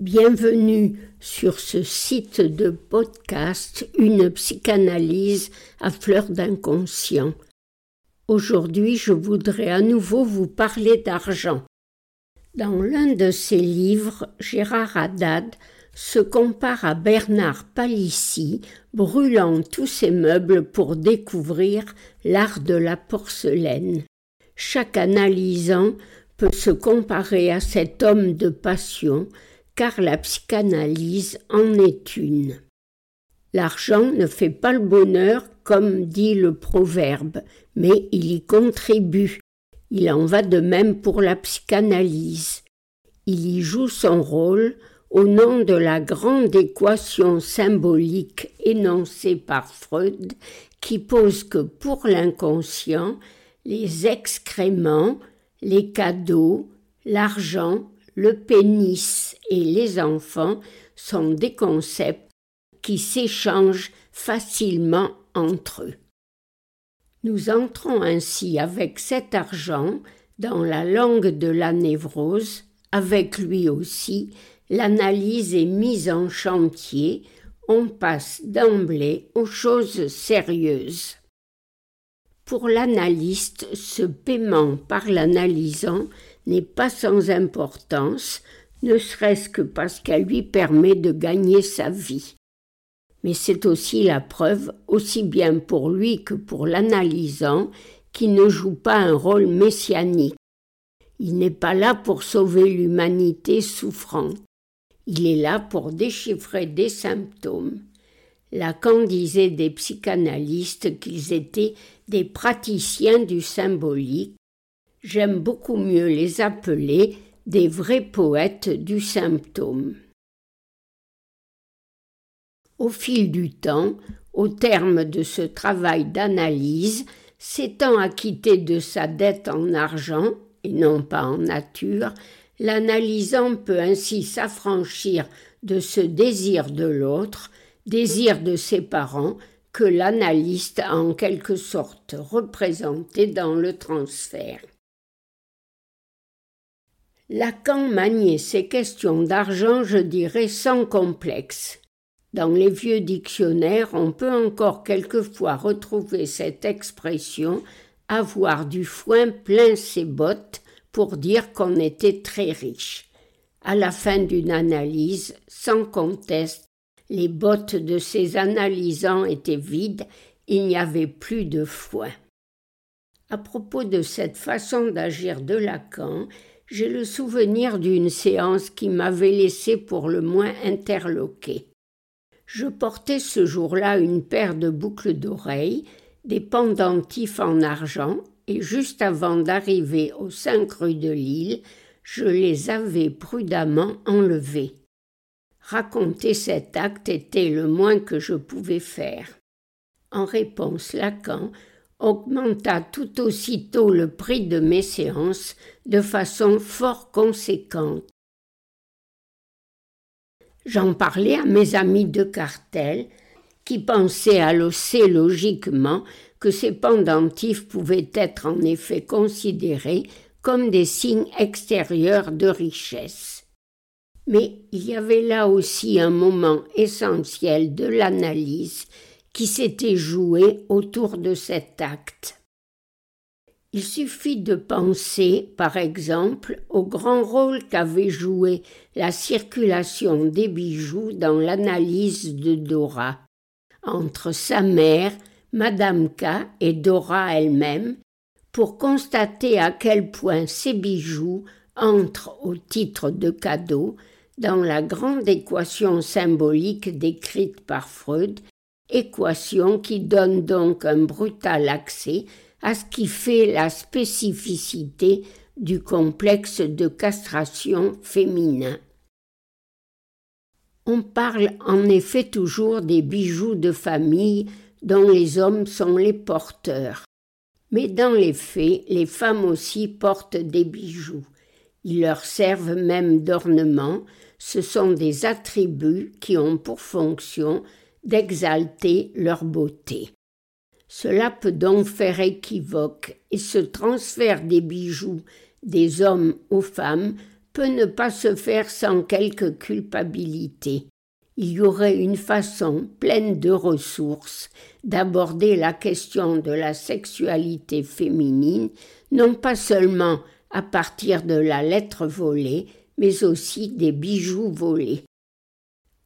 Bienvenue sur ce site de podcast Une psychanalyse à fleur d'inconscient. Aujourd'hui, je voudrais à nouveau vous parler d'argent. Dans l'un de ses livres, Gérard Haddad se compare à Bernard Palissy, brûlant tous ses meubles pour découvrir l'art de la porcelaine. Chaque analysant peut se comparer à cet homme de passion, car la psychanalyse en est une. L'argent ne fait pas le bonheur, comme dit le proverbe, mais il y contribue. Il en va de même pour la psychanalyse. Il y joue son rôle au nom de la grande équation symbolique énoncée par Freud qui pose que pour l'inconscient, les excréments, les cadeaux, l'argent, le pénis et les enfants sont des concepts qui s'échangent facilement entre eux. Nous entrons ainsi avec cet argent dans la langue de la névrose, avec lui aussi l'analyse est mise en chantier, on passe d'emblée aux choses sérieuses. Pour l'analyste, ce paiement par l'analysant n'est pas sans importance, ne serait-ce que parce qu'elle lui permet de gagner sa vie. Mais c'est aussi la preuve, aussi bien pour lui que pour l'analysant, qu'il ne joue pas un rôle messianique. Il n'est pas là pour sauver l'humanité souffrante. Il est là pour déchiffrer des symptômes. Lacan disait des psychanalystes qu'ils étaient des praticiens du symbolique. J'aime beaucoup mieux les appeler des vrais poètes du symptôme. Au fil du temps, au terme de ce travail d'analyse, s'étant acquitté de sa dette en argent, et non pas en nature, l'analysant peut ainsi s'affranchir de ce désir de l'autre, désir de ses parents, que l'analyste a en quelque sorte représenté dans le transfert. Lacan maniait ces questions d'argent, je dirais, sans complexe. Dans les vieux dictionnaires, on peut encore quelquefois retrouver cette expression avoir du foin plein ses bottes pour dire qu'on était très riche. À la fin d'une analyse, sans conteste, les bottes de ces analysants étaient vides, il n'y avait plus de foin. À propos de cette façon d'agir de Lacan, j'ai le souvenir d'une séance qui m'avait laissé pour le moins interloqué. Je portais ce jour-là une paire de boucles d'oreilles, des pendentifs en argent et juste avant d'arriver aux cinq rues de l'île, je les avais prudemment enlevés. Raconter cet acte était le moins que je pouvais faire. En réponse, Lacan augmenta tout aussitôt le prix de mes séances de façon fort conséquente. J'en parlais à mes amis de cartel, qui pensaient assez logiquement que ces pendentifs pouvaient être en effet considérés comme des signes extérieurs de richesse. Mais il y avait là aussi un moment essentiel de l'analyse qui s'était joué autour de cet acte. Il suffit de penser, par exemple, au grand rôle qu'avait joué la circulation des bijoux dans l'analyse de Dora. Entre sa mère, Madame K et Dora elle-même pour constater à quel point ces bijoux entrent au titre de cadeau dans la grande équation symbolique décrite par Freud, équation qui donne donc un brutal accès à ce qui fait la spécificité du complexe de castration féminin. On parle en effet toujours des bijoux de famille dont les hommes sont les porteurs. Mais dans les faits, les femmes aussi portent des bijoux. Ils leur servent même d'ornement, ce sont des attributs qui ont pour fonction d'exalter leur beauté. Cela peut donc faire équivoque, et ce transfert des bijoux des hommes aux femmes peut ne pas se faire sans quelque culpabilité. Il y aurait une façon pleine de ressources d'aborder la question de la sexualité féminine, non pas seulement à partir de la lettre volée, mais aussi des bijoux volés.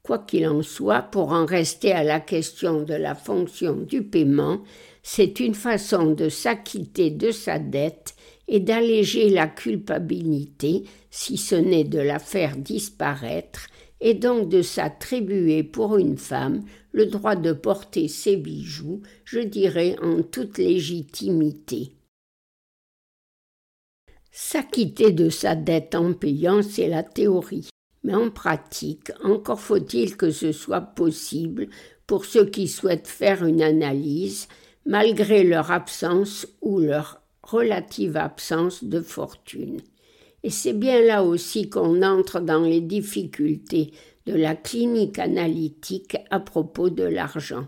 Quoi qu'il en soit, pour en rester à la question de la fonction du paiement, c'est une façon de s'acquitter de sa dette et d'alléger la culpabilité, si ce n'est de la faire disparaître, et donc de s'attribuer pour une femme le droit de porter ses bijoux, je dirais en toute légitimité. S'acquitter de sa dette en payant, c'est la théorie. Mais en pratique, encore faut-il que ce soit possible pour ceux qui souhaitent faire une analyse, malgré leur absence ou leur relative absence de fortune. Et c'est bien là aussi qu'on entre dans les difficultés de la clinique analytique à propos de l'argent.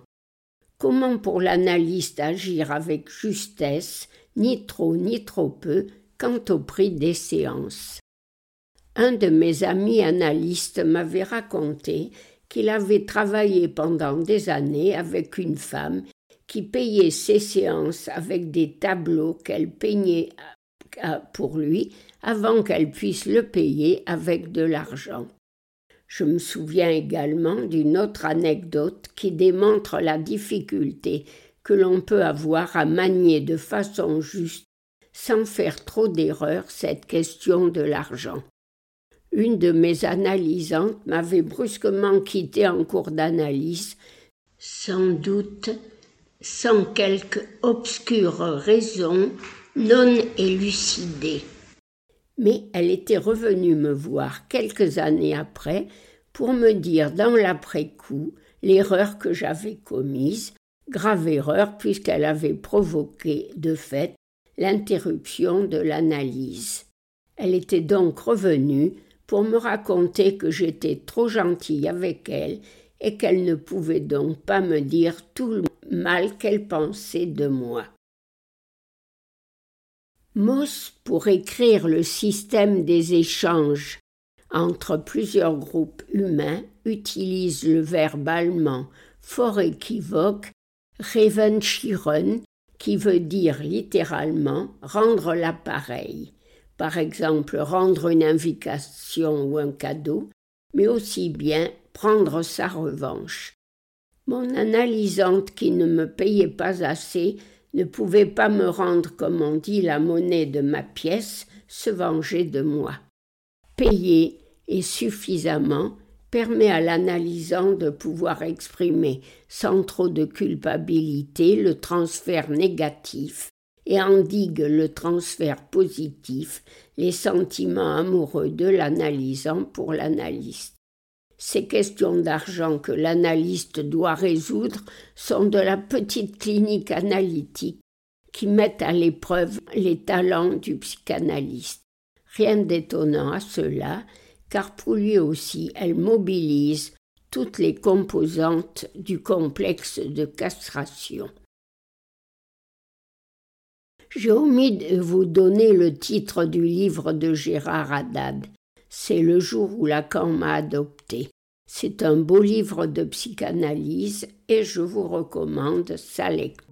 Comment pour l'analyste agir avec justesse, ni trop ni trop peu, quant au prix des séances? Un de mes amis analystes m'avait raconté qu'il avait travaillé pendant des années avec une femme qui payait ses séances avec des tableaux qu'elle peignait pour lui avant qu'elle puisse le payer avec de l'argent. Je me souviens également d'une autre anecdote qui démontre la difficulté que l'on peut avoir à manier de façon juste, sans faire trop d'erreurs, cette question de l'argent. Une de mes analysantes m'avait brusquement quitté en cours d'analyse, sans doute sans quelque obscure raison non élucidée. Mais elle était revenue me voir quelques années après pour me dire dans l'après-coup l'erreur que j'avais commise, grave erreur puisqu'elle avait provoqué de fait l'interruption de l'analyse. Elle était donc revenue pour me raconter que j'étais trop gentille avec elle et qu'elle ne pouvait donc pas me dire tout le mal qu'elle pensait de moi. Moss, pour écrire le système des échanges entre plusieurs groupes humains, utilise le verbe allemand fort équivoque Revenschieren, qui veut dire littéralement rendre l'appareil par exemple rendre une invitation ou un cadeau, mais aussi bien prendre sa revanche. Mon analysante qui ne me payait pas assez ne pouvait pas me rendre, comme on dit, la monnaie de ma pièce, se venger de moi. Payer et suffisamment permet à l'analysant de pouvoir exprimer sans trop de culpabilité le transfert négatif et endigue le transfert positif, les sentiments amoureux de l'analysant pour l'analyste. Ces questions d'argent que l'analyste doit résoudre sont de la petite clinique analytique qui met à l'épreuve les talents du psychanalyste. Rien d'étonnant à cela, car pour lui aussi elle mobilise toutes les composantes du complexe de castration. J'ai omis de vous donner le titre du livre de Gérard Haddad. C'est le jour où Lacan m'a adopté. C'est un beau livre de psychanalyse et je vous recommande sa lecture.